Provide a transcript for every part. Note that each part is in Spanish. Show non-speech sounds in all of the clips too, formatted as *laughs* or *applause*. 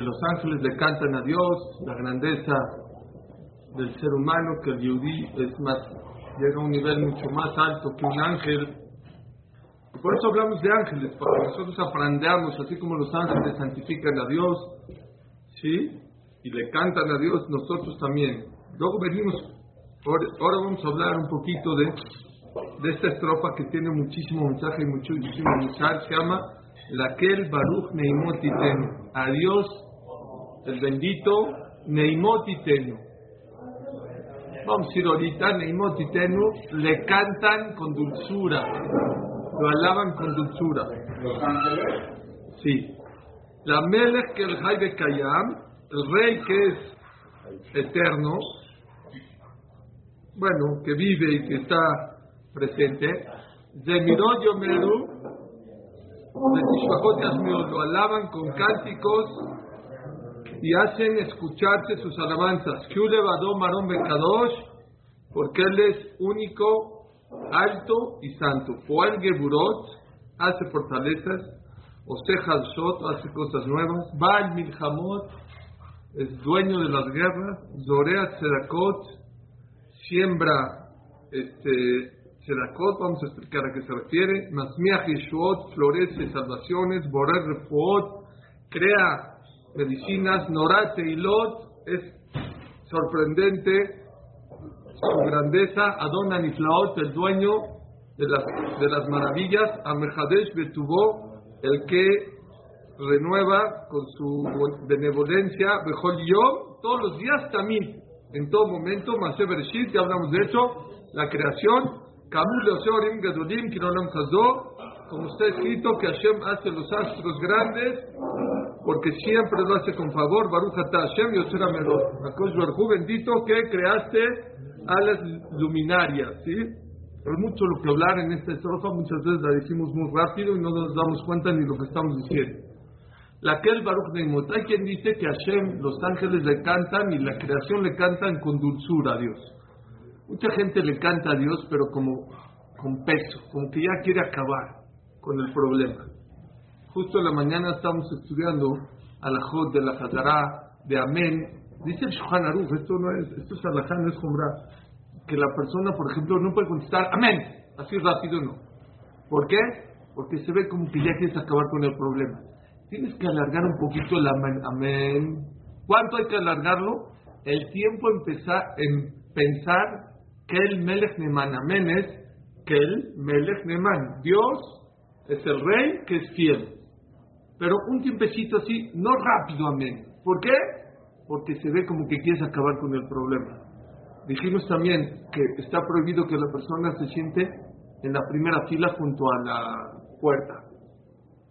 Los ángeles le cantan a Dios, la grandeza del ser humano, que el yudí es más, llega a un nivel mucho más alto que un ángel. por eso hablamos de ángeles, para nosotros aprendamos, así como los ángeles santifican a Dios, ¿sí? Y le cantan a Dios, nosotros también. Luego venimos, ahora vamos a hablar un poquito de, de esta estrofa que tiene muchísimo mensaje y muchísimo mensaje, se llama Laquel Baruch Neimotitenu. A Dios, el bendito Neimotitenu. Vamos a ir ahorita, Neimotitenu, le cantan con dulzura, lo alaban con dulzura. ¿Los ángeles? Sí. La Melech que el Jaibe Kayam, el rey que es eterno, bueno, que vive y que está presente, Zemiró Yomeru, lo alaban con cánticos y hacen escucharse sus alabanzas. Porque Él es único, alto y santo. Poel Geburot hace fortalezas, Oseja Shot hace cosas nuevas. Baal Milhamot es dueño de las guerras. Zorea Sedakot siembra este, Sedakot, vamos a explicar a qué se refiere. Masmiach Yeshuot florece salvaciones. Borer Refuot crea medicinas. Norat Teilot es sorprendente su grandeza. Adon Niflaot, el dueño de las, de las maravillas. Amehadesh Betubó, el que renueva con su benevolencia. Bejol Yom, todos los días también. En todo momento, Masé Bereshit, ya hablamos de eso, la creación, como está escrito que Hashem hace los astros grandes, porque siempre lo hace con favor. Baruch Hashem Yosera Barhu, bendito que creaste a las luminarias, ¿sí? Pero mucho lo que hablar en esta estrofa, muchas veces la decimos muy rápido y no nos damos cuenta ni lo que estamos diciendo. La que el Baruch Neimot, hay quien dice que Hashem, los ángeles le cantan y la creación le cantan con dulzura a Dios. Mucha gente le canta a Dios, pero como con peso, como que ya quiere acabar con el problema. Justo en la mañana estamos estudiando a la Jod de la Hazara, de Amén. Dice el Shulchan Aruch, esto no es, esto es alajá, no es Jumra, que la persona, por ejemplo, no puede contestar Amén, así rápido no. ¿Por qué? Porque se ve como que ya quieres acabar con el problema. Tienes que alargar un poquito el amén. amén. ¿Cuánto hay que alargarlo? El tiempo empezar, en pensar que el Melech Neman, amén es que el Melech Neman, Dios es el rey que es fiel. Pero un tiempecito así, no rápido, amén. ¿Por qué? Porque se ve como que quieres acabar con el problema. Dijimos también que está prohibido que la persona se siente en la primera fila junto a la puerta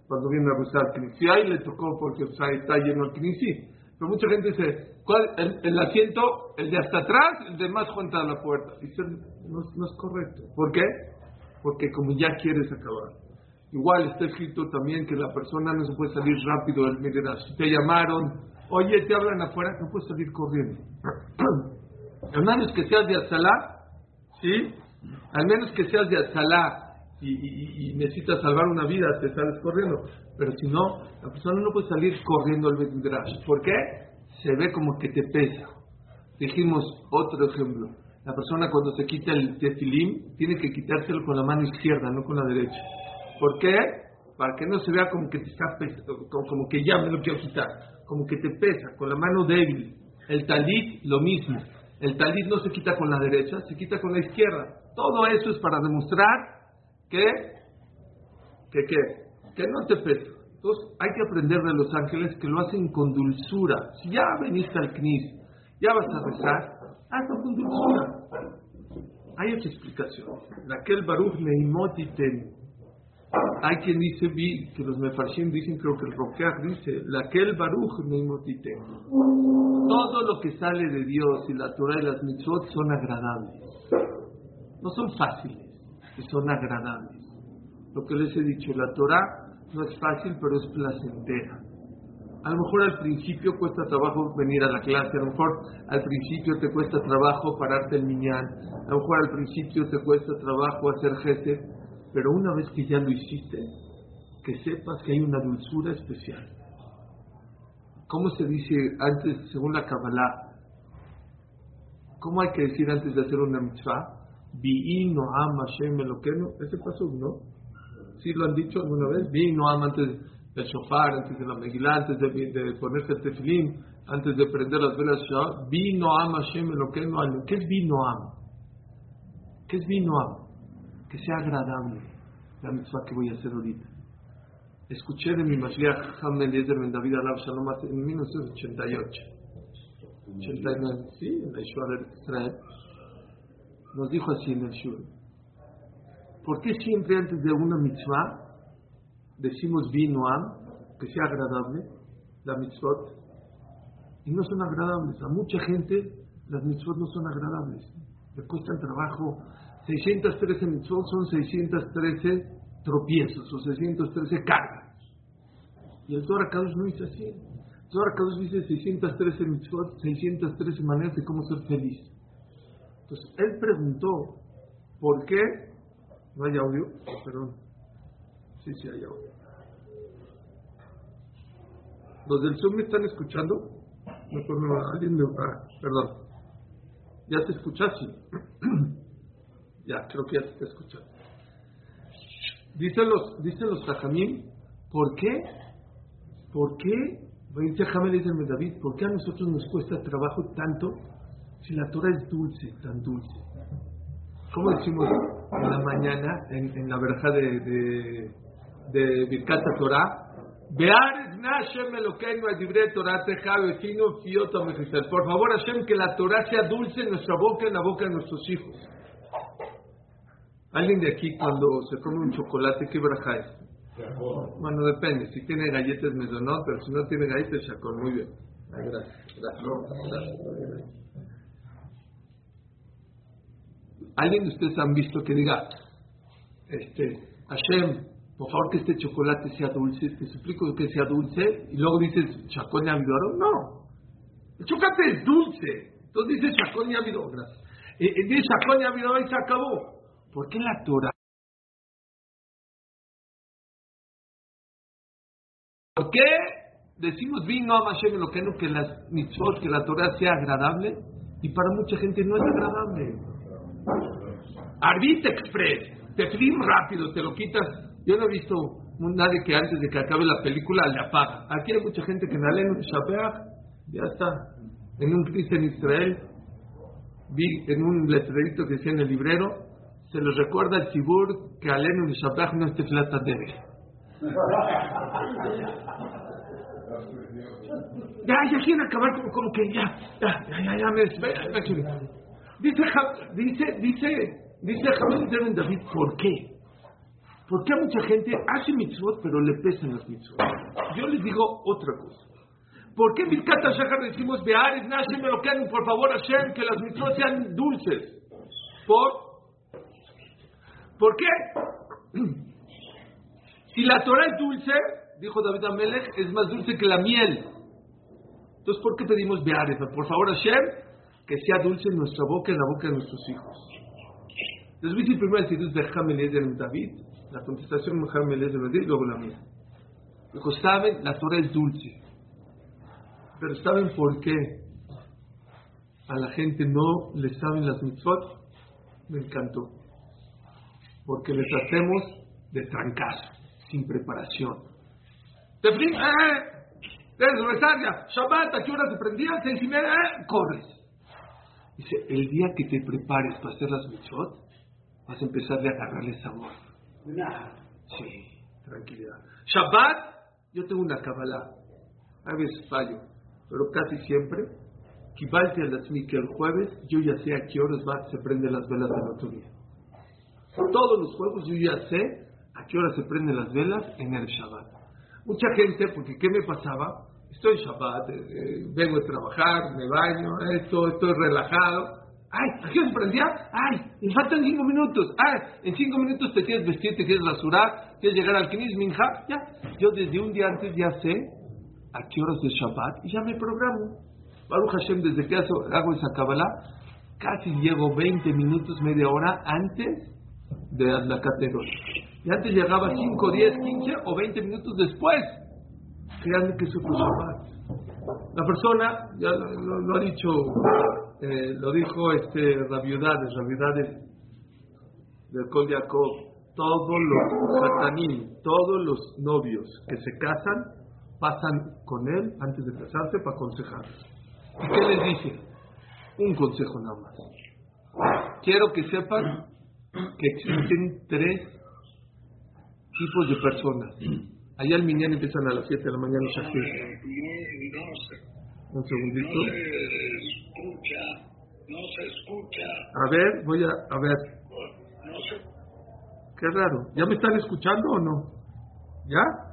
cuando viene a rezar Knessi. Ahí le tocó porque o sea, está lleno el Knessi. Pero mucha gente dice, ¿cuál, el, el, asiento, el de hasta atrás, el de más junto a la puerta. Dice, no, no es correcto. ¿Por qué? Porque como ya quieres acabar. Igual está escrito también que la persona no se puede salir rápido del Midrash. Si te llamaron, oye, te hablan afuera, no puedes salir corriendo. *clears throat* Al menos que seas de Azalá, ¿sí? Al menos que seas de Azalá y, necesitas salvar una vida, te sales corriendo. Pero si no, la persona no puede salir corriendo al Midrash. ¿Por qué? Se ve como que te pesa. Dijimos otro ejemplo. La persona cuando se quita el tefilín tiene que quitárselo con la mano izquierda, no con la derecha. ¿Por qué? Para que no se vea como que te está pesando, como que ya me lo quiero quitar, como que te pesa, con la mano débil. El talit, lo mismo. El talit no se quita con la derecha, se quita con la izquierda. Todo eso es para demostrar que, que, que, que no te pesa. Entonces hay que aprender de los ángeles que lo hacen con dulzura. Si ya veniste al CNIS, ya vas a rezar, hazlo con dulzura. Hay otra explicación. Aquel Baruch Neimotiten. Hay quien dice, vi que los mefarshim dicen, creo que el Rokeach dice, la que Baruch Neimotiten. Todo lo que sale de Dios y la Torah y las mitzvot son agradables. No son fáciles, son agradables. Lo que les he dicho, la Torah no es fácil, pero es placentera. A lo mejor al principio cuesta trabajo venir a la clase, a lo mejor al principio te cuesta trabajo pararte el miñán, a lo mejor al principio te cuesta trabajo hacer jefe, pero una vez que ya lo hiciste, que sepas que hay una dulzura especial. ¿Cómo se dice antes, según la Kabbalah? ¿Cómo hay que decir antes de hacer una mitzvah? Vi no ama Hashem Eloqueno. Ese paso, ¿no? ¿Sí lo han dicho alguna vez? Vi no ama antes del shofar, antes de la megilá, antes de, de ponerse el tefilín, antes de prender las velas Shabbat. Vi no ama Hashem Eloqueno. ¿Qué es vi no ama? ¿Qué es vi no ama? Que sea agradable la mitzvah que voy a hacer ahorita. Escuché de mi Mashiach Hamel Yezer Ben David Alab Shalom en 1988. 89, sí, en la Yeshua Israel. Nos dijo así en el Shur. ¿Por qué siempre antes de una mitzvah decimos vinoam, que sea agradable, la mitzvot? Y no son agradables. A mucha gente las mitzvot no son agradables. Le cuestan trabajo. 613 mitzvot son 613 tropiezos o 613 cargas. Y el Torah Kadosh no dice así. El Torah Kadosh dice 613 mitzvot, 613 maneras de cómo ser feliz. Entonces, él preguntó, ¿por qué? No hay audio, perdón. Sí, sí hay audio. ¿Los del Zoom me están escuchando? Mejor me alguien ah, perdón. ¿Ya te escuchas? *clears throat* ya, creo que ya te está escuchando. Dicen los, dicen los ¿por qué? ¿Por qué? Dice dice David, ¿por qué a nosotros nos cuesta trabajo tanto si la Torah es dulce, tan dulce? ¿Cómo decimos en la mañana, en, la verja de, de, de Birkata Torah? Por favor, Hashem, que la Torah sea dulce en nuestra boca, en la boca de nuestros hijos. Alguien de aquí cuando se come un chocolate, ¿qué braja es? Bueno, depende. Si tiene galletas, me no, pero si no tiene galletas, chacón. Muy bien. Gracias. Gracias. ¿Alguien de ustedes han visto que diga, este, Hashem, por favor que este chocolate sea dulce, te suplico que sea dulce, y luego dices, chacón y No. El chocolate es dulce. Entonces dices chacón y Gracias. Y, y dice chacón y y se acabó. ¿Por qué la Torah? ¿Por qué decimos vino a Mashem lo que no que las mitzvot, que la Torah sea agradable? Y para mucha gente no es agradable. Arbit Express, te flim rápido, te lo quitas. Yo no he visto nadie que antes de que acabe la película le apaga. Aquí hay mucha gente que en Shabeach, ya está. En un cristo en Israel, vi en un letrerito que decía en el librero, se les recuerda el Tibur que Alenu y Shabbat no esté flata. Ya, ya quieren acabar como, como que ya, ya, ya, ya, ya me espera. Dice, dice, dice, dice Javier David, ¿por qué? ¿Por qué mucha gente hace mitzvot pero le pesan las mitzvot? Yo les digo otra cosa. ¿Por qué Birkata Shachar decimos, Be'ares, Nashem, me lo por favor, Hashem, que las mitzvot sean dulces? Por ¿Por qué? Si la Torah es dulce, dijo David Amelech, es más dulce que la miel. Entonces, ¿por qué pedimos Be'aref? Por favor, Hashem, que sea dulce en nuestra boca y en la boca de nuestros hijos. Les voy a decir primero el de Hamel de David, la contestación de Hamel de David, luego la mía. Dijo, ¿saben? La Torah es dulce. Pero ¿saben por qué a la gente no le saben las mitzvot? Me encantó porque les hacemos de trancazo, sin preparación. Teflín, eh, rezar ya. Shabbat, ¿a qué hora se prendía? Seis y media, eh, corres. Dice, el día que te prepares para hacer las mitzvot, vas a empezar a agarrarle sabor. Sí, tranquilidad. Shabbat, yo tengo una kabbalah. A veces fallo, pero casi siempre. Kibalte a las que el jueves, yo ya sé a qué horas va, se prenden las velas del otro día todos los juegos yo ya sé a qué hora se prenden las velas en el Shabbat. Mucha gente, porque ¿qué me pasaba? Estoy Shabbat, eh, eh, vengo a trabajar, me baño, esto, estoy relajado. Ay, ¿a qué hora se prendía? Ay, me faltan cinco minutos. Ay, en cinco minutos te quieres vestir, te quieres rasurar, quieres llegar al Kinis Minja. Ya, yo desde un día antes ya sé a qué horas es Shabbat y ya me programo. Baruch Hashem, desde que hago esa Kabbalah, casi llego 20 minutos, media hora antes de la categoría. Y antes llegaba 5, 10, 15 o 20 minutos después. Créanme que eso fue Shabbat. La persona, ya lo, ha dicho, eh, lo dijo este Rabiudades, Rabiudades del Col todos los satanín, todos los novios que se casan, pasan con él antes de casarse para aconsejar. ¿Y qué les dice? Un consejo nada más. Quiero que sepan que existen tres tipos de personas. Allá al mañana empiezan a las 7 de la mañana Un segundito. No se escucha, no se escucha. A ver, voy a, a ver. No se... Qué raro. ¿Ya me están escuchando o no? ¿Ya?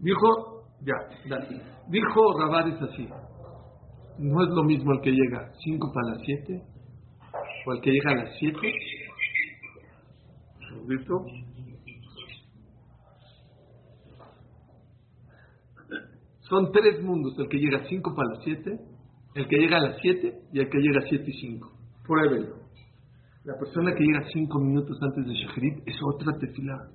Dijo, ya, Dijo Rabades así. No es lo mismo el que llega 5 para las 7 o el que llega a las 7 ¿Listo? Son tres mundos, el que llega a 5 para las 7, el que llega a las 7 y el que llega a 7 y 5. Pruébelo. La persona que llega 5 minutos antes de Shacharit es otra tefila.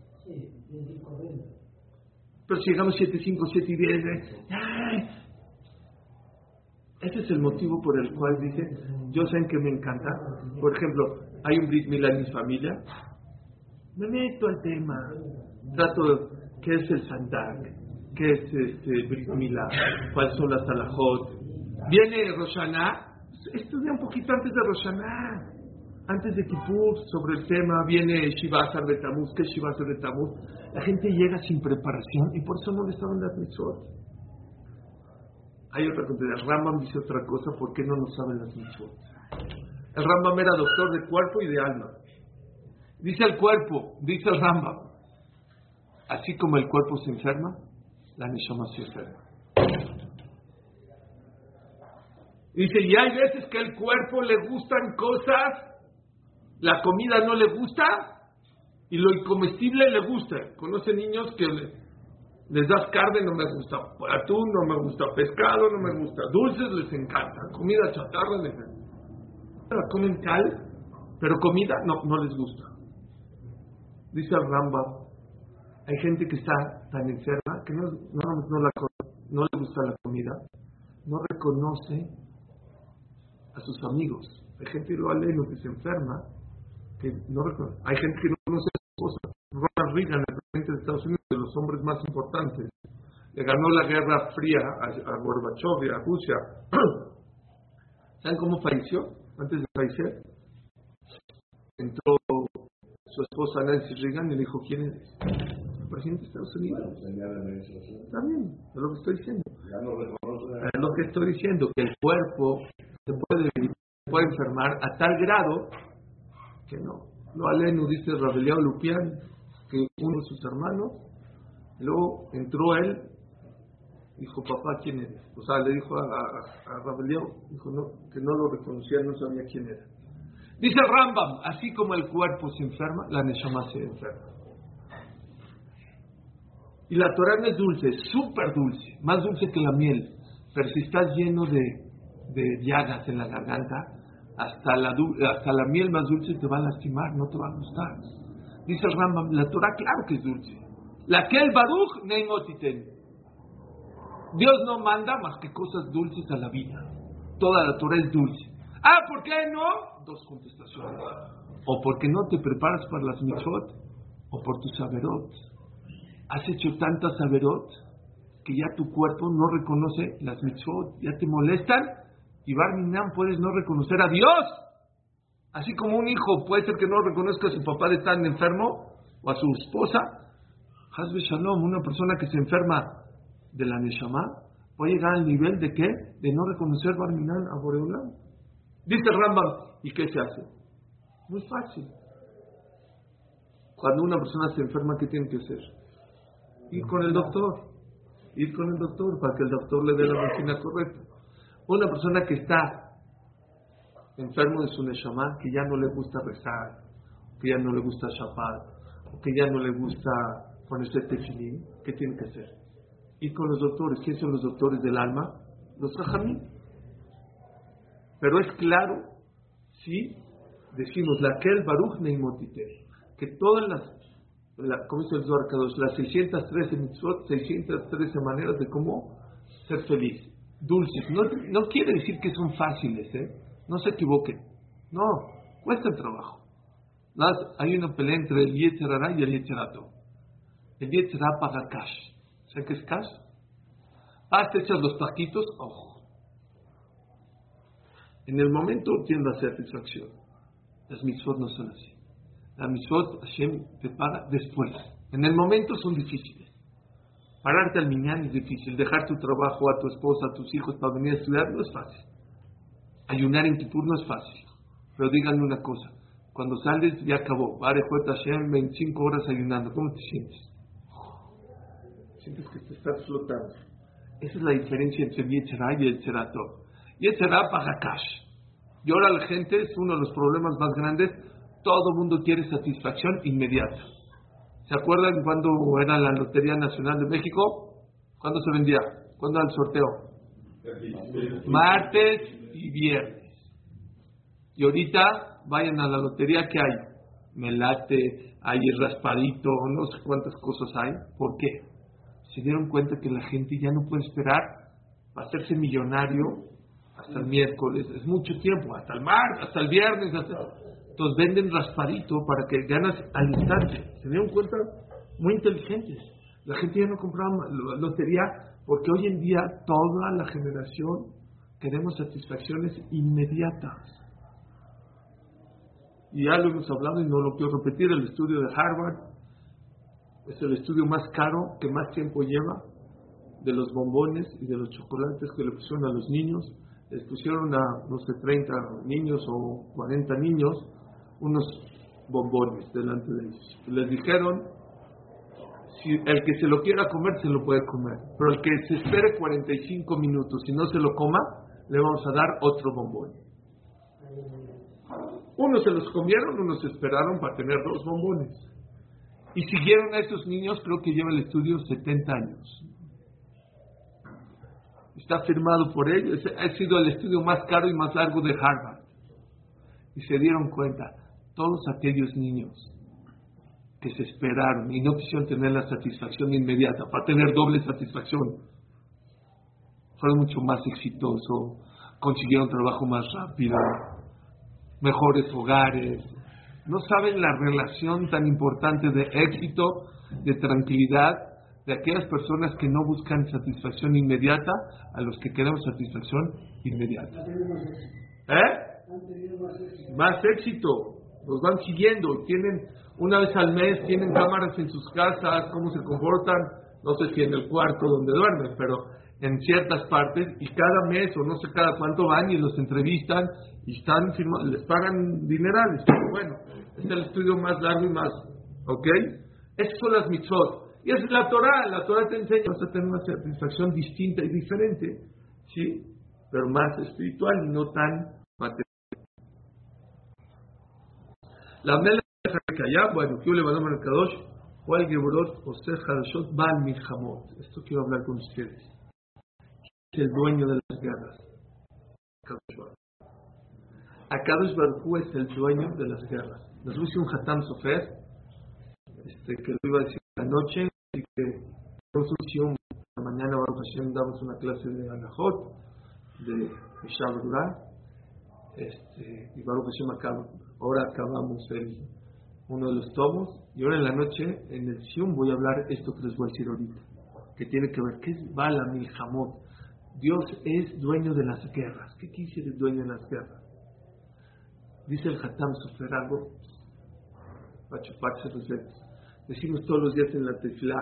Pero si llegamos 7, 5, 7 y 10, ¡ay! Ese es el motivo por el cual dice, yo sé que me encanta. Por ejemplo, hay un Brit Milá en mi familia, me meto al tema, trato qué es el Sandak, qué es este Brit Milá, cuáles son las alajot. Viene Roshaná, estudia un poquito antes de Roshaná, antes de Kippur, sobre el tema, viene Shivasar de Tamuz, ¿qué es Shivasar de Tamuz? La gente llega sin preparación y por eso no le saben las mitzvot. Hay otra cosa, el Rambam dice otra cosa, ¿por qué no nos saben las mitzvot? El Rambam era doctor de cuerpo y de alma. Dice el cuerpo, dice el Rambam, así como el cuerpo se enferma, la Nishama se enferma. Dice, y hay veces que el cuerpo le gustan cosas, la comida no le gusta y lo incomestible le gusta. Conoce niños que les das carne, no me gusta atún, no me gusta pescado, no me gusta dulces, les encanta. Comida chatarra les encanta. Comen cal, pero comida no, no les gusta. Dice el Rambam, hay gente que está tan enferma que no, no, le gusta la comida, no reconoce a sus amigos. Hay gente lo aleno que se enferma, que no reconoce. Hay gente que no conoce a su esposa. Ronald Reagan, presidente de Estados Unidos, de los hombres más importantes, le ganó la Guerra Fría a, a Gorbachev y a Rusia. *clears throat* ¿Saben cómo falleció antes de fallecer? Entró su esposa Nancy Reagan y le dijo, ¿quién eres? El presidente de Estados Unidos. También, es lo que estoy diciendo. Es lo que estoy diciendo, que el cuerpo se puede, puede enfermar a tal grado que no. Lo aleno dice Rabeliao Lupián, que uno de sus hermanos, luego entró él, dijo, papá, ¿quién eres? O sea, le dijo a, a, dijo no, que no lo reconocía, no sabía quién era. Dice Rambam, así como el cuerpo se enferma, la Neshama se enferma. Y la Torah es dulce, es súper dulce, más dulce que la miel. Pero si estás lleno de, de llagas en la garganta, hasta la, hasta la miel más dulce te va a lastimar, no te va a gustar. Dice el Rambam, la Torah claro que es dulce. La que el Baruch. Dios no manda más que cosas dulces a la vida. Toda la Torah es dulce. Ah, ¿por qué no? dos contestaciones. O porque no te preparas para las mitzvot, o por tus saberot. Has hecho tantas saberot que ya tu cuerpo no reconoce las mitzvot, ya te molestan, y Barminan puedes no reconocer a Dios. Así como un hijo puede ser que no reconozca a su papá de tan enfermo, o a su esposa. Hazbe Shalom, una persona que se enferma de la Neshama, puede llegar al nivel de qué? De no reconocer Barminan a Boreolam. Dice Rambam, ¿Y qué se hace? Muy fácil. Cuando una persona se enferma, ¿qué tiene que hacer? Ir con el doctor. Ir con el doctor para que el doctor le dé la medicina correcta. Una persona que está enfermo de su neshama, que ya no le gusta rezar, que ya no le gusta chapar, que ya no le gusta ponerse tefilín, ¿qué tiene que hacer? Ir con los doctores. ¿Quiénes son los doctores del alma? Los rajamín. Pero es claro si decimos la que el Baruch Neimotite, que todas las la, como dice el Zohar Kadosh, las 613 mitzvot, 613 maneras de cómo ser feliz. Dulces. No, no quiere decir que son fáciles, ¿eh? No se equivoquen. No, cuesta el trabajo. Las, hay una pelea entre el Yetzerara y el Yetzerato. El Yetzerara paga cash. ¿Sabes qué es cash? Ah, te echas los taquitos, ojo. En el momento tiene la satisfacción. Las mitzvot no son así. La mitzvot Hashem te paga después. En el momento son difíciles. Pararte al minyan es difícil. Dejar tu trabajo a tu esposa, a tus hijos para venir a estudiar no es fácil. Ayunar en tu turno es fácil. Pero díganme una cosa. Cuando sales ya acabó. Vare Hashem 25 horas ayunando. ¿Cómo te sientes? Sientes que te estás flotando. Esa es la diferencia entre el Yetzerá y el Yetzerato. Yetzerá paga cash. Y ahora la gente es uno de los problemas más grandes todo el mundo quiere satisfacción inmediata. ¿Se acuerdan cuando era la Lotería Nacional de México? ¿Cuándo se vendía? ¿Cuándo era el sorteo? Martes y viernes. Y ahorita vayan a la lotería que hay. Melate, hay el raspadito, no sé cuántas cosas hay. ¿Por qué? Se dieron cuenta que la gente ya no puede esperar para hacerse millonario hasta el miércoles. Es mucho tiempo, hasta el martes, hasta el viernes, entonces venden raspadito para que ganas al instante. Se dieron cuenta muy inteligentes. La gente ya no compraba lotería porque hoy en día toda la generación queremos satisfacciones inmediatas. Y ya lo hemos hablado y no lo quiero repetir, el estudio de Harvard es el estudio más caro que más tiempo lleva de los bombones y de los chocolates que le pusieron a los niños. Les pusieron a, no sé, 30 niños o 40 niños unos bombones delante de ellos. Les dijeron, si el que se lo quiera comer, se lo puede comer, pero el que se espere 45 minutos y no se lo coma, le vamos a dar otro bombón. Unos se los comieron, unos esperaron para tener dos bombones. Y siguieron a estos niños, creo que lleva el estudio 70 años. Está firmado por ellos, ha sido el estudio más caro y más largo de Harvard. Y se dieron cuenta, todos aquellos niños que se esperaron y no quisieron tener la satisfacción inmediata para tener doble satisfacción, fueron mucho más exitosos, consiguieron trabajo más rápido, mejores hogares. No saben la relación tan importante de éxito, de tranquilidad, de aquellas personas que no buscan satisfacción inmediata a los que queremos satisfacción inmediata. ¿Eh? Más éxito los van siguiendo, tienen una vez al mes, tienen cámaras en sus casas, cómo se comportan, no sé si en el cuarto donde duermen, pero en ciertas partes, y cada mes o no sé cada cuánto van y los entrevistan y están les pagan dinerales. Pero bueno, es el estudio más largo y más, ¿ok? Esas son las mitzvot. Y es la Torah, la Torah te enseña, vas a tener una satisfacción distinta y diferente, ¿sí? Pero más espiritual y no tan material. La mela allá, bueno, que le van a Bal Milhamot. Esto quiero hablar con ustedes. Es el dueño de las guerras. Akadosh Baruj es el dueño de las guerras. Nos dice un Hatam Sofer, este, que lo iba a decir la noche, y que un la mañana Baruch damos una clase de Anahot, de Mishab este, y Baruch Hashem acaba ahora acabamos el, uno de los tomos y ahora en la noche en el Sium voy a hablar esto que les voy a decir ahorita, que tiene que ver, ¿qué es Bala Milhamot? Dios es dueño de las guerras. ¿Qué quiere decir dueño de las guerras? Dice el Hatam Sofer algo. Decimos todos los días en la tefilá,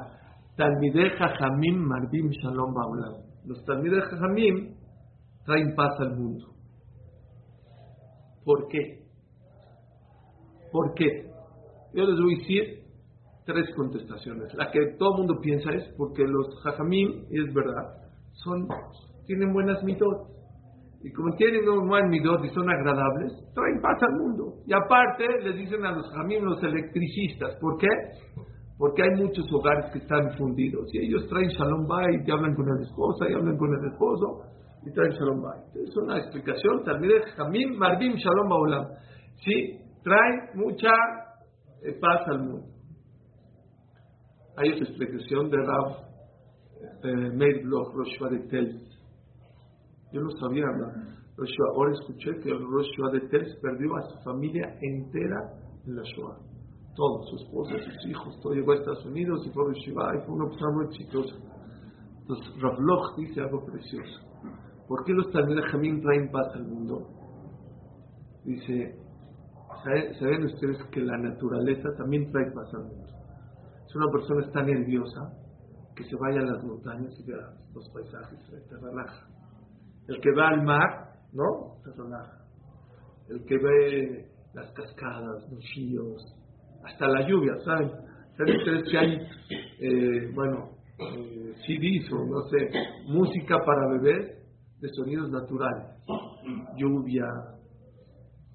Talmideh Jajamim Marbim Shalom Baulam. Los Talmideh Jajamim traen paz al mundo. ¿Por qué? ¿Por qué? Yo les voy a decir tres contestaciones. La que todo el mundo piensa es porque los jajamim, es verdad, son, tienen buenas mitos. Y como tienen un buen midot y son agradables, traen paz al mundo. Y aparte les dicen a los jajamim los electricistas. ¿Por qué? Porque hay muchos hogares que están fundidos. Y ellos traen shalom bay y hablan con la esposa y hablan con el esposo y traen shalom bay. Es una explicación. También jajamim mardim shalom baolam. ¿Sí? trae mucha eh, paz al mundo. Hay otra explicación de eh, Meir Bloch, de Tels. Yo no sabía nada. Ahora escuché que el Rosh de Tels perdió a su familia entera en la Shoah. Todos, su esposa, sus hijos, todo llegó a Estados Unidos y fue a Shiva y fue una persona muy exitosa. Entonces, Rav Bloch dice algo precioso. ¿Por qué los Talmud Jamín traen paz al mundo? Dice, ¿saben ustedes que la naturaleza también trae paz al mundo? Si una persona está nerviosa, que se vaya a las montañas y vea los paisajes, te relaja. El que va al mar, ¿no? Te relaja. El que ve las cascadas, los ríos, hasta la lluvia, ¿saben? ¿Saben ustedes que hay, eh, bueno, eh, CDs o no sé, música para bebés de sonidos naturales? Lluvia,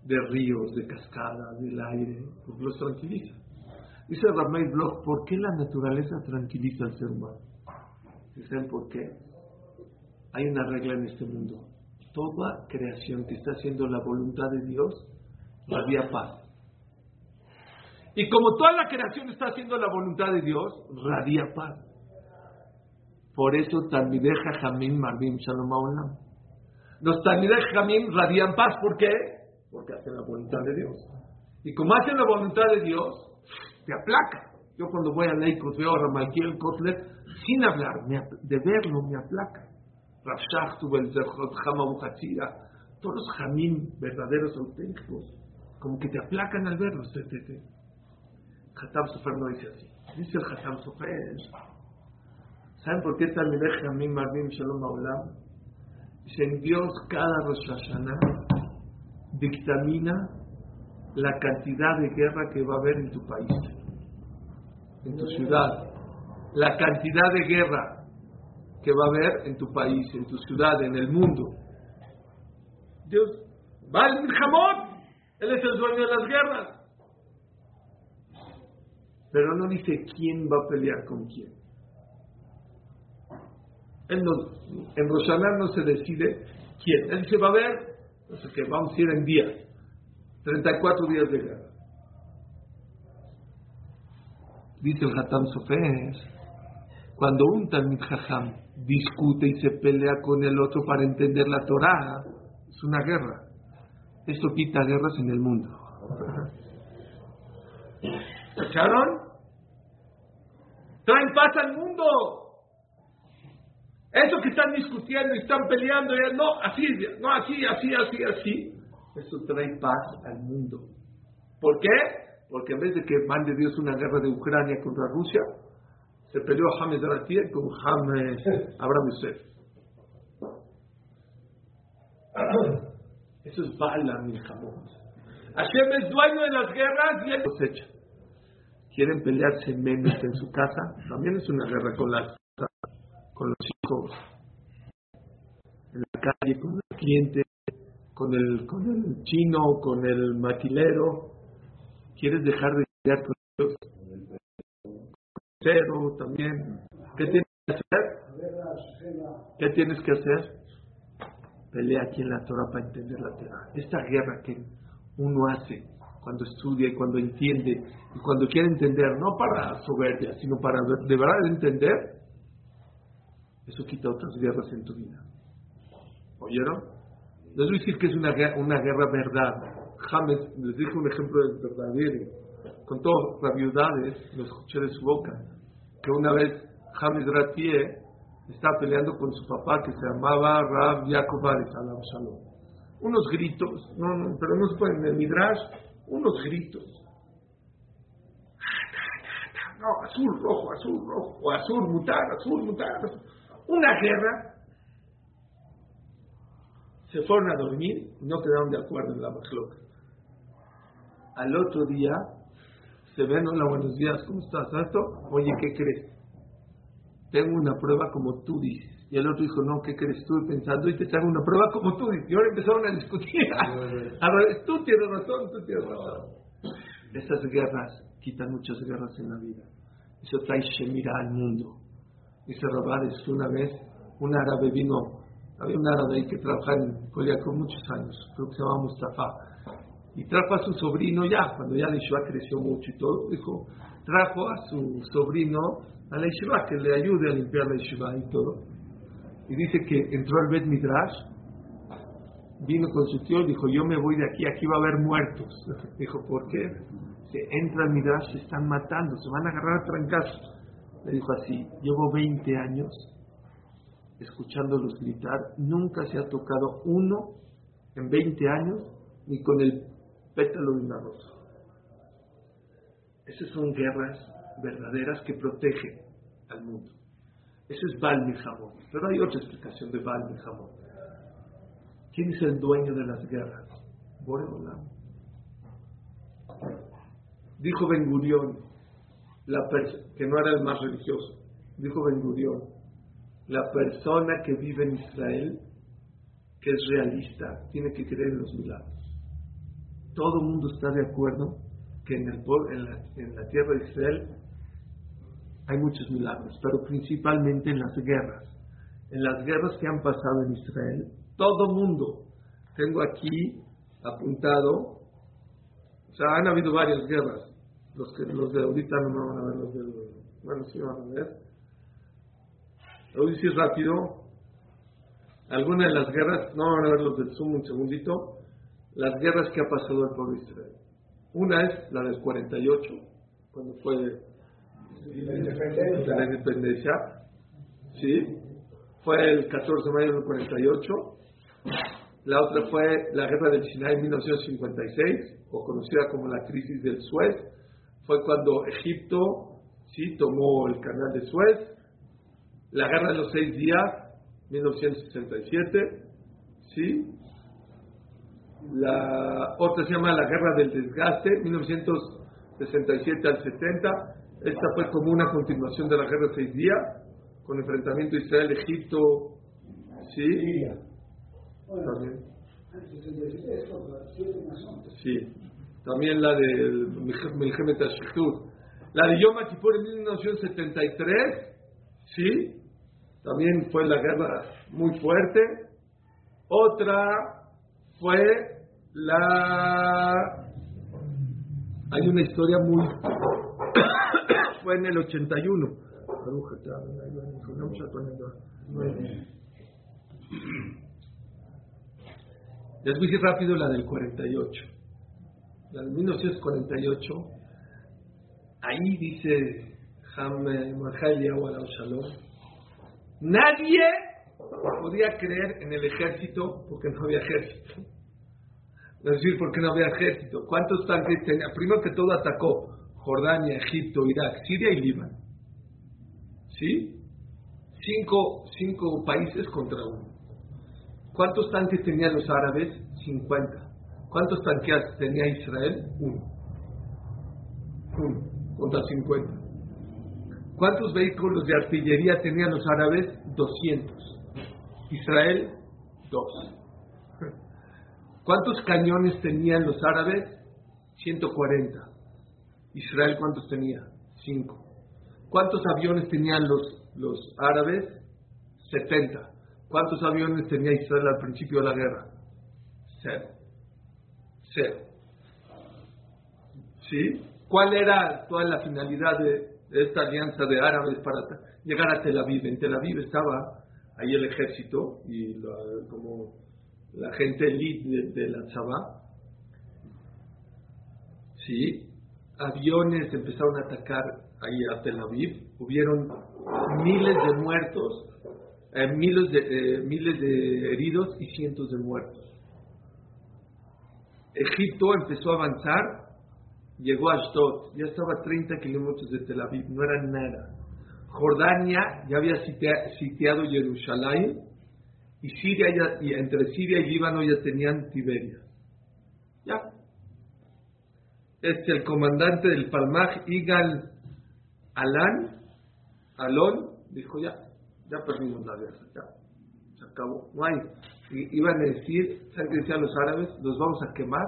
de ríos, de cascadas, del aire, porque los tranquiliza. Dice Ramay Bloch, ¿por qué la naturaleza tranquiliza al ser humano? ¿Saben por qué? Hay una regla en este mundo. Toda creación que está haciendo la voluntad de Dios radia paz. Y como toda la creación está haciendo la voluntad de Dios, radia paz. Por eso deja Jamim Marvim Shalom Olam. Los Talmideh Jamim radian paz. ¿Por qué? Porque hacen la voluntad de Dios. Y como hacen la voluntad de Dios, te aplaca. Yo cuando voy a Leikot veo a Ramalkiel Kotler, sin hablar, de verlo me aplaca. Rafshach, el todos los jamim verdaderos, auténticos, como que te aplacan al verlos. Hatam Sofer no dice así. Dice el Hatam Sofer. ¿Saben por qué Talmideh Jamim Marvim Shalom Aulam? Dice en Dios cada Rosh Hashanah dictamina la cantidad de guerra que va a haber en tu país, en tu ciudad, la cantidad de guerra que va a haber en tu país, en tu ciudad, en el mundo. Dios va al jamón, Él es el dueño de las guerras. Pero no dice quién va a pelear con quién. Él en Roshaná no se decide quién. Él se va a ver no sé qué, vamos a ir en días. 34 días de guerra. Dice el Hatam Sofer, cuando un Talmud Jajam discute y se pelea con el otro para entender la Torah, es una guerra. Esto quita guerras en el mundo. ¿Escucharon? Traen paz al mundo. Eso que están discutiendo y están peleando, no, así, no, así, así, así, así. Eso trae paz al mundo. ¿Por qué? Porque en vez de que mande Dios una guerra de Ucrania contra Rusia, se peleó James Ratier con James *laughs* Abraham Yosef. Eso es bala, mi jamón. Hashem es dueño de las guerras y él cosecha. Quieren pelearse menos en su casa, también es una guerra con las con los hijos, en la calle, con el cliente, con el, con el chino, con el maquilero. ¿Quieres dejar de pelear con ellos? Cero también. ¿Qué tienes que hacer? ¿Qué tienes que hacer? Pelea aquí en la Torah para entender la Torah. Esta guerra que uno hace cuando estudia y cuando entiende y cuando quiere entender, no para soberbia, sino para de verdad entender, eso quita otras guerras en tu vida. ¿Oyeron? Voy a decir que es una, una guerra verdad. James les dijo un ejemplo de verdadero. Con todas las viudades, lo escuché de su boca, que una vez James Ratie estaba peleando con su papá que se llamaba Rab Yaakov Salam Shalom. Unos gritos, no, no, pero no se pueden en unos gritos. No, azul, rojo, azul, rojo, o azul, mutar, azul, mutar. Una guerra, se fueron a dormir y no quedaron de acuerdo en la bajloca. Al otro día se ven, hola, buenos días, ¿cómo estás? ¿Esto? Oye, ¿qué crees? Tengo una prueba como tú dices. Y el otro dijo, no, ¿qué crees? Estuve pensando y te traigo una prueba como tú dices. Y ahora empezaron a discutir. a ver, *laughs* tú tienes razón, tú tienes razón. Esas guerras quitan muchas guerras en la vida. Eso trae Shemira al mundo. Dice Rabades, una vez un árabe vino, había un árabe ahí que trabajaba en Corea con muchos años, creo que se llama Mustafa, y trajo a su sobrino ya, cuando ya Yeshua creció mucho y todo, dijo, trajo a su sobrino a la yeshiva, que le ayude a limpiar la yeshiva y todo. Y dice que entró al Bet Midrash, vino con su tío y dijo, yo me voy de aquí, aquí va a haber muertos. *laughs* Dijo, ¿por qué? Se entra al Midrash, se están matando, se van a agarrar a trancazos. Le dijo así, llevo 20 años escuchándolos gritar, nunca se ha tocado uno en 20 años ni con el pétalo de una. Esas son guerras verdaderas que protegen al mundo. Eso es Baal Milhamot. Pero hay otra explicación de Baal Milhamot. ¿Quién es el dueño de las guerras? Boreolam. Dijo Ben Gurión, que no era el más religioso. Dijo Ben Gurión, la persona que vive en Israel, que es realista, tiene que creer en los milagros. Todo mundo está de acuerdo que en, el, en, la, en la tierra de Israel hay muchos milagros, pero principalmente en las guerras. En las guerras que han pasado en Israel, todo mundo, tengo aquí apuntado, o sea, han habido varias guerras. Los, que, los de ahorita no me van a ver, los de, bueno, sí van a ver. Lo decir rápido. Algunas de las guerras, no van a ver los del Zoom un segundito, las guerras que ha pasado el pueblo de Israel. Una es la del 48, cuando fue la independencia. ¿Sí? Fue el 14 de mayo del 48. La otra fue la guerra del Sinai en 1956, o conocida como la crisis del Suez. Fue cuando Egipto sí tomó el canal de Suez. La guerra de los seis días, 1967. ¿Sí? La otra se llama la Guerra del Desgaste, 1967 al 70. Esta fue como una continuación de la Guerra de Seis Días, con enfrentamiento Israel-Egipto. ¿Sí? También. Sí. También la de Milhemet La de Yom Kippur en 1973. ¿Sí? También fue la guerra muy fuerte. Otra fue la hay una historia muy *coughs* fue en el 81 les voy a decir rápido la del 48 la del 1948 ahí dice Ham nadie podía creer en el ejército porque no había ejército es decir, porque no había ejército. ¿Cuántos tanques tenía? Primero que todo atacó Jordania, Egipto, Irak, Siria y Líbano. ¿Sí? Cinco, cinco países contra uno. ¿Cuántos tanques tenían los árabes? 50. ¿Cuántos tanques tenía Israel? Uno. Uno contra 50. ¿Cuántos vehículos de artillería tenían los árabes? 200. Israel, dos. ¿Cuántos cañones tenían los árabes? 140. Israel, ¿cuántos tenía? 5. ¿Cuántos aviones tenían los, los árabes? 70. ¿Cuántos aviones tenía Israel al principio de la guerra? Cero. Cero. ¿Sí? ¿Cuál era toda la finalidad de, esta alianza de árabes para llegar a Tel Aviv? En Tel Aviv estaba ahí el ejército y como la gente elite de, la Tzabá, ¿sí? aviones empezaron a atacar ahí a Tel Aviv, hubieron miles de muertos, eh, miles, de, eh, miles de heridos y cientos de muertos. Egipto empezó a avanzar, llegó a Ashdod, ya estaba a 30 kilómetros de Tel Aviv, no era nada. Jordania ya había sitiado Jerusalén y Siria y entre Siria y Líbano ya tenían Tiberia. Ya. Este, el comandante del Palmaj, Igal Alán, Alon, dijo ya, ya perdimos la guerra, ya, se acabó, no hay. Y iban a decir, ¿saben qué decían los árabes? Los vamos a quemar,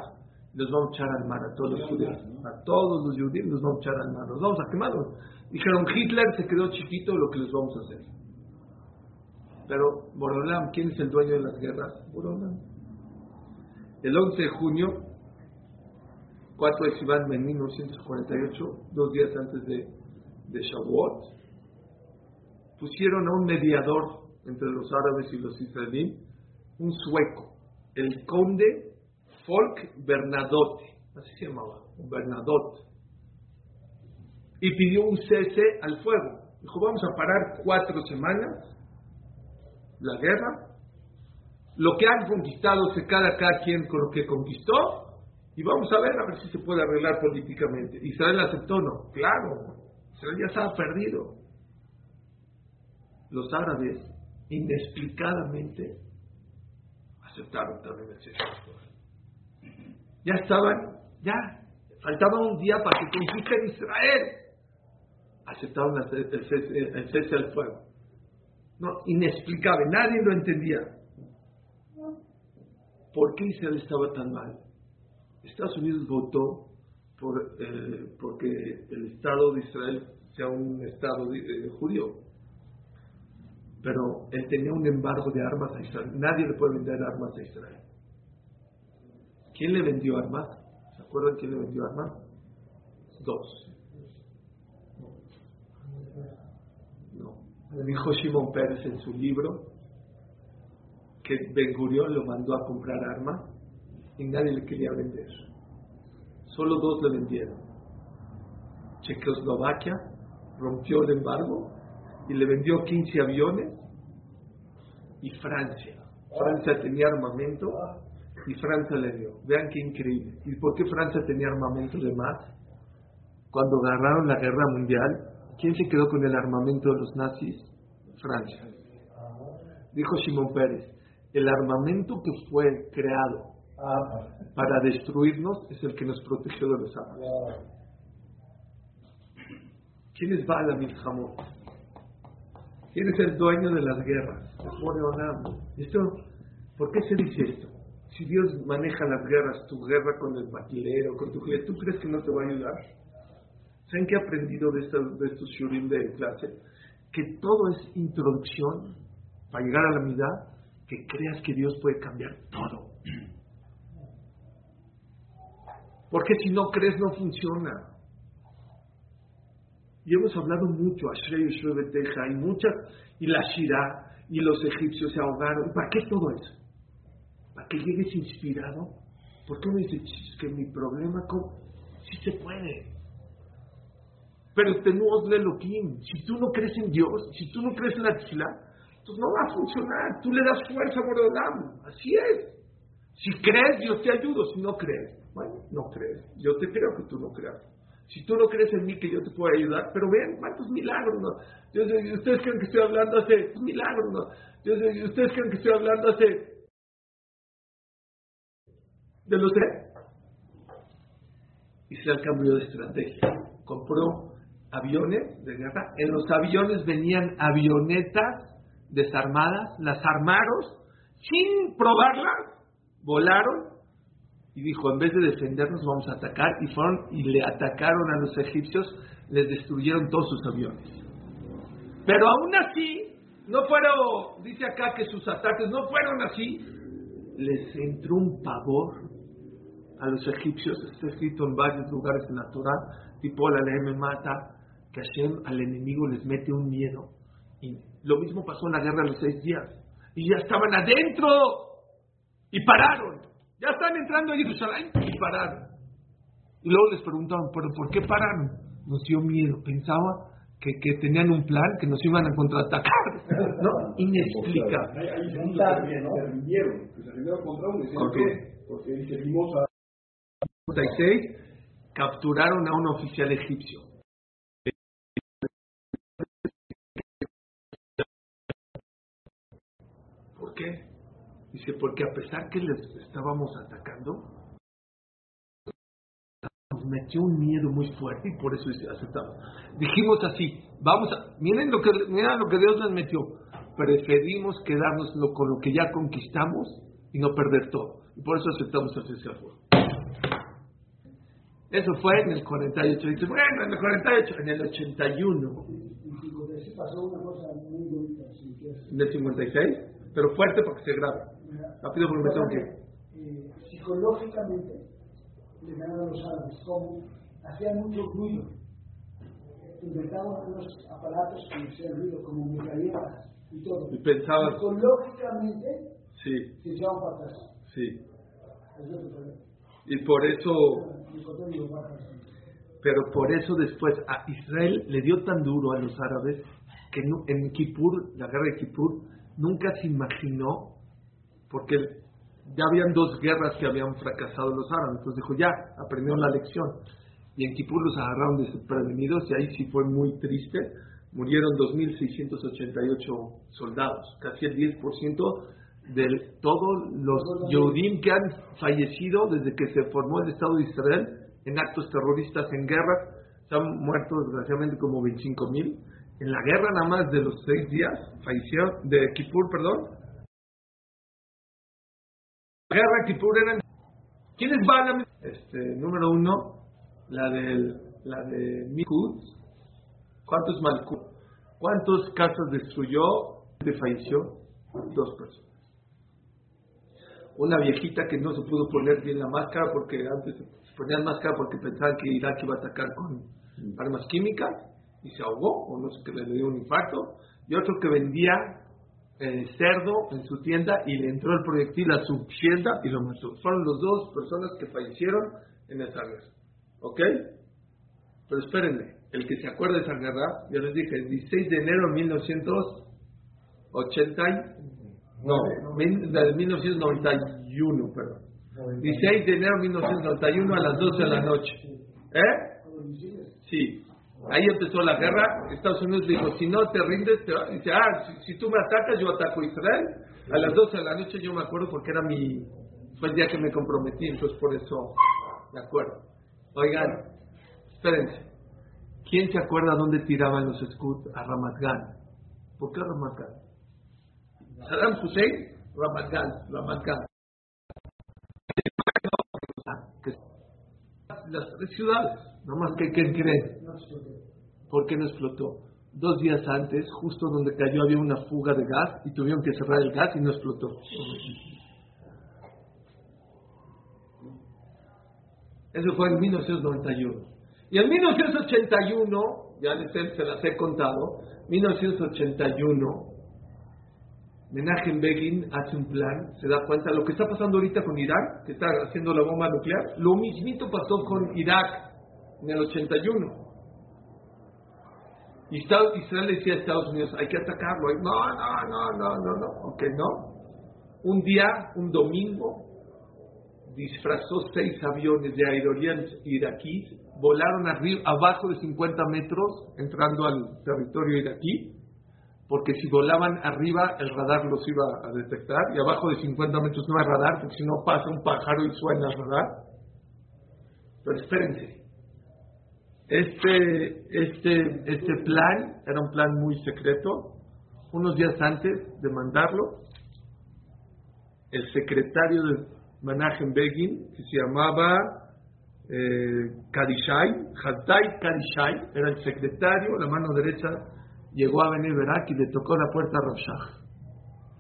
los vamos a echar al mar a todos los judíos, a todos los judíos los vamos a echar al mar, los vamos a quemar. Dijeron, Hitler se quedó chiquito, lo que les vamos a hacer. Pero Borolam, ¿quién es el dueño de las guerras? Borolam. El 11 de junio 4 de Sivan en 1948, dos días antes de, de Shavuot, pusieron a un mediador entre los árabes y los israelíes, un sueco, el conde Folk Bernadotte, así se llamaba, Bernadotte, y pidió un cese al fuego. Dijo, vamos a parar cuatro semanas la guerra, lo que han conquistado se cada, cada quien con lo que conquistó, y vamos a ver a ver si se puede arreglar políticamente. Israel aceptó, no, claro, Israel ya estaba perdido. Los árabes, inexplicadamente, aceptaron también el cese Ya estaban, ya, faltaba un día para que conquisten Israel. Aceptaron el cese al fuego. No, inexplicable, nadie lo entendía. ¿Por qué Israel estaba tan mal? Estados Unidos votó por, eh, porque el Estado de Israel sea un Estado eh, judío. Pero él tenía un embargo de armas a Israel. Nadie le puede vender armas a Israel. ¿Quién le vendió armas? ¿Se acuerdan quién le vendió armas? Dos. Dijo Shimon Pérez en su libro que Ben Gurion lo mandó a comprar armas y nadie le quería vender. Solo dos le vendieron. Checoslovaquia rompió el embargo y le vendió 15 aviones y Francia. Francia tenía armamento y Francia le dio. Vean qué increíble. ¿Y por qué Francia tenía armamento de más? Cuando agarraron la guerra mundial, ¿Quién se quedó con el armamento de los nazis? Francia. Dijo Simón Pérez, el armamento que fue creado para destruirnos es el que nos protegió de los árabes. ¿Quién es Bala Milhamot? ¿Quién es el dueño de las guerras? Esto, ¿Por qué se dice esto? Si Dios maneja las guerras, tu guerra con el maquilero, con tu ¿tú crees que no te va a ayudar? ¿Saben qué he aprendido de, estos, de shurim de clase? Que todo es introducción para llegar a la mitad, que creas que Dios puede cambiar todo. Porque si no crees, no funciona. Y hemos hablado mucho, Ashrei y muchas, y la Shira, y los egipcios se ahogaron. ¿Para qué todo eso? ¿Para que llegues inspirado? ¿Por qué me dices que mi problema, con... si se puede? Pero tenuos leloquín. Si tú no crees en Dios, si tú no crees en la tefilá, pues no va a funcionar. Tú le das fuerza a Borodam. Así es. Si crees, yo te ayudo. Si no crees, bueno, no crees. Yo te creo que tú no creas. Si tú no crees en mí, que yo te puedo ayudar, pero vean cuántos milagros, ¿no? ustedes creen que estoy hablando hace un milagro, ¿no? ustedes creen que estoy hablando hace de los Y se el cambio de estrategia. Compró aviones de guerra. En los aviones venían avionetas desarmadas, las armaron sin probarlas, volaron y dijo, en vez de defendernos vamos a atacar y fueron y le atacaron a los egipcios, les destruyeron todos sus aviones. Pero aún así, no fueron, dice acá que sus ataques no fueron así, les entró un pavor a los egipcios, está escrito en varios lugares en la Torah, tipo la ley me mata, que Hashem al enemigo les mete un miedo. Y lo mismo pasó en la guerra de los seis días. Y ya estaban adentro y pararon. Ya están entrando a Jerusalén y pararon. Y luego les preguntaban, ¿pero por qué pararon? Nos dio miedo. Pensaba que, que tenían un plan, que nos iban a contraatacar. *laughs* ¿No? Inexplicable. Ahí se rindieron. Se rindieron contra un Porque seguimos a... capturaron a un oficial egipcio. qué? Dice, porque a pesar que les estábamos atacando, nos metió un miedo muy fuerte y por eso aceptamos. Dijimos así, vamos a, miren lo que, miren lo que Dios nos metió. Preferimos quedarnos con lo que ya conquistamos y no perder todo. Y por eso aceptamos el cese Eso fue en el 48. Dice, bueno, en el 48, en el 81. ¿En el 56? pero fuerte porque se grave. Rápido porque me tengo que. Eh, psicológicamente, le ganaron a los árabes, como hacían mucho ruido. Inventaban unos aparatos que hacían ruido, como metralletas y todo. Y pensabas, Psicológicamente sí, se echaban para atrás. sí. Y por eso, pero por eso después a Israel le dio tan duro a los árabes que en Kippur, la guerra de Kippur, nunca se imaginó, porque ya habían dos guerras que habían fracasado los árabes, entonces dijo, ya, aprendieron la lección. Y en Kippur los agarraron desprevenidos y ahí sí fue muy triste. Murieron 2.688 soldados, casi el 10% de todos los Yehudim que han fallecido desde que se formó el Estado de Israel en actos terroristas, en guerra. Se han muerto desgraciadamente como 25.000. En la guerra nada más de los seis días, fallecieron, de Kippur, perdón. Guerra Kippur eran... ¿Quiénes van a...? Este, número uno, la, del, la de Mikud. ¿Cuántos Malkut? ¿Cuántos casas destruyó? ¿De falleció? Dos personas. Una viejita que no se pudo poner bien la máscara porque antes se ponían máscara porque pensaban que Irak iba a atacar con armas químicas y se ahogó, o no sé qué le dio un infarto. Y otro que vendía eh, cerdo en su tienda y le entró el proyectil a su tienda y lo mató. Fueron los dos personas que fallecieron en esa guerra. ¿Ok? Pero espérenme, el que se acuerda de esa guerra, yo les dije, el 16 de enero de 1980, y- no, de 1991, perdón. 16 de enero de 1991 a las 12 de la noche. ¿Eh? Sí. Ahí empezó la guerra. Estados Unidos dijo, si no te rindes, te va-". dice, ah, si, tú me atacas, yo ataco a Israel. A las 12 de la noche yo me acuerdo porque era mi, fue el día que me comprometí, entonces por eso me acuerdo. Oigan, espérense. ¿Quién se acuerda dónde tiraban los Scouts a Ramat Gan? ¿Por qué Ramat Gan? Saddam Hussein, Ramat Gan, Ramat Gan. Las tres ciudades, nomás que ¿quién creen? No sé qué. ¿Por qué no explotó? Dos días antes, justo donde cayó, había una fuga de gas y tuvieron que cerrar el gas y no explotó. Eso fue en 1991. Y en 1981, ya les se las he contado, 1981, Menachem Begin hace un plan, se da cuenta, lo que está pasando ahorita con Irak, que está haciendo la bomba nuclear, lo mismito pasó con Irak en el 81. Y Israel decía a Estados Unidos, hay que atacarlo. No, no, no, no, no, no. Ok, no. Un día, un domingo, disfrazó seis aviones de aerolíneas iraquíes, volaron arriba, abajo de 50 metros, entrando al territorio iraquí, porque si volaban arriba, el radar los iba a detectar, y abajo de 50 metros no hay radar, porque si no pasa un pájaro y suena el radar. Pero espérense, este, este, este plan era un plan muy secreto. Unos días antes de mandarlo, el secretario de Menachem Begin, que se llamaba eh, Kadishai, Hazdai Kadishai, era el secretario, la mano derecha, llegó a venir Berak y le tocó la puerta a.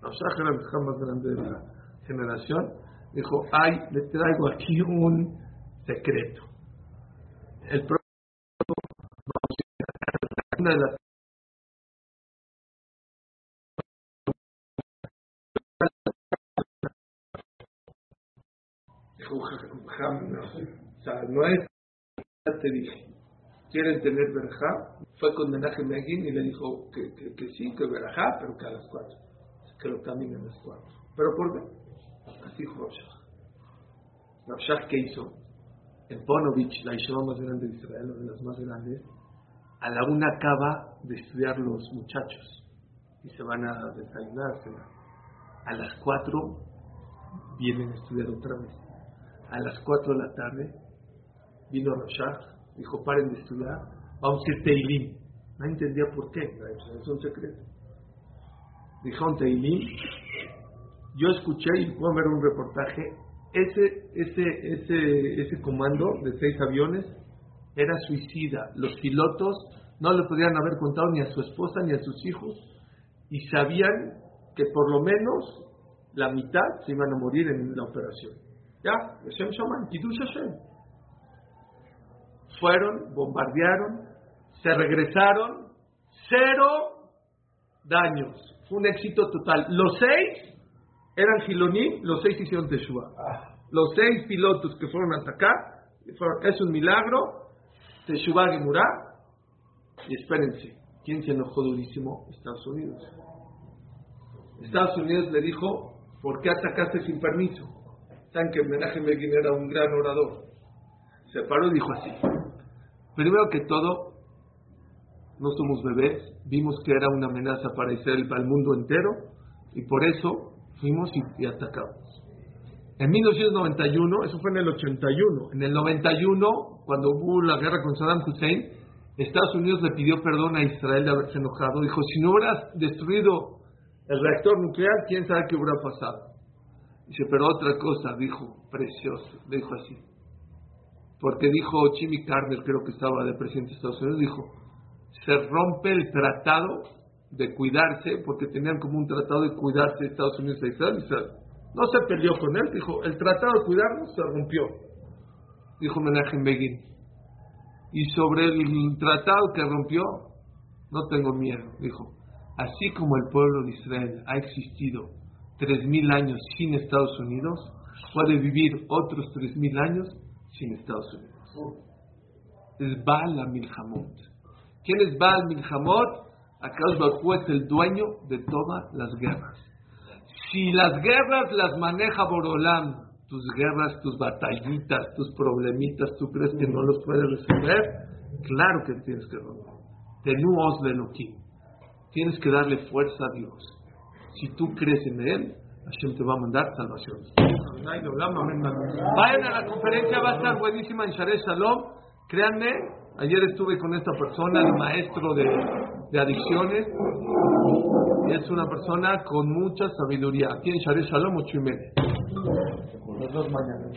Rav Shach era el más grande de la generación. Dijo, ay, le traigo aquí un secreto. El una de las Dijo, "Jajam, no, o sea, no es, ya te dije, quieren tener verajá, fue con Menachem Begin y le dijo que, que, que sí, que verajá, pero que a las cuatro, que lo cambien a las cuatro. ¿Pero por qué? Así dijo Rabshah. Rabshah, ¿qué hizo? En Ponovich, la Yeshiva más grande de Israel, una de las más grandes, a la una acaba de estudiar los muchachos y se van a desayunar. A las cuatro vienen a estudiar otra vez. A las cuatro de la tarde vino Rashad, dijo paren de estudiar, vamos a ir Teilim. No entendía por qué, es un secreto. Dijo un Teilim, yo escuché y puedo ver un reportaje, ese, ese, ese, ese comando de seis aviones era suicida. Los pilotos no le podían haber contado ni a su esposa ni a sus hijos y sabían que por lo menos la mitad se iban a morir en la operación. Ya, Hashem Shaman, Kiddush Hashem. Fueron, bombardearon, se regresaron, cero daños. Fue un éxito total. Los seis eran Giloní, los seis hicieron Teshuvah. Los seis pilotos que fueron a atacar, fueron, es un milagro, Teshuvah Gemurá, y espérense, ¿quién se enojó durísimo? Estados Unidos. Estados Unidos le dijo, ¿por qué atacaste sin permiso? Saben que Menachem Begin era un gran orador. Se paró y dijo así. Primero que todo, no somos bebés, vimos que era una amenaza para Israel, para el mundo entero, y por eso fuimos y, atacamos. En 1991, eso fue en el 81, en el 91, cuando hubo la guerra con Saddam Hussein, Estados Unidos le pidió perdón a Israel de haberse enojado. Dijo, si no hubieras destruido el reactor nuclear, quién sabe qué hubiera pasado. Dice, pero otra cosa, dijo, precioso, dijo así. Porque dijo Jimmy Carter, creo que estaba de presidente de Estados Unidos, dijo, se rompe el tratado de cuidarse, porque tenían como un tratado de cuidarse de Estados Unidos a Israel. No se peleó con él, dijo, el tratado de cuidarnos se rompió. Dijo Menachem Begin. Y sobre el tratado que rompió, no tengo miedo, dijo. Así como el pueblo de Israel ha existido tres mil años sin Estados Unidos, puede vivir otros tres mil años sin Estados Unidos. Es Baal Milhamot. ¿Quién es Baal Milhamot? Akadosh Baruj es el dueño de todas las guerras. Si las guerras las maneja Borolam, tus guerras, tus batallitas, tus problemitas, tú crees que no los puedes resolver, claro que tienes que romper. Tenú os. Tienes que darle fuerza a Dios. Si tú crees en Él, Hashem te va a mandar salvación. Vayan a la conferencia, va a estar buenísima en Share Shalom. Créanme, ayer estuve con esta persona, el maestro de, de adicciones, y es una persona con mucha sabiduría. Aquí en Share Shalom, ocho y media. Las dos mañanas.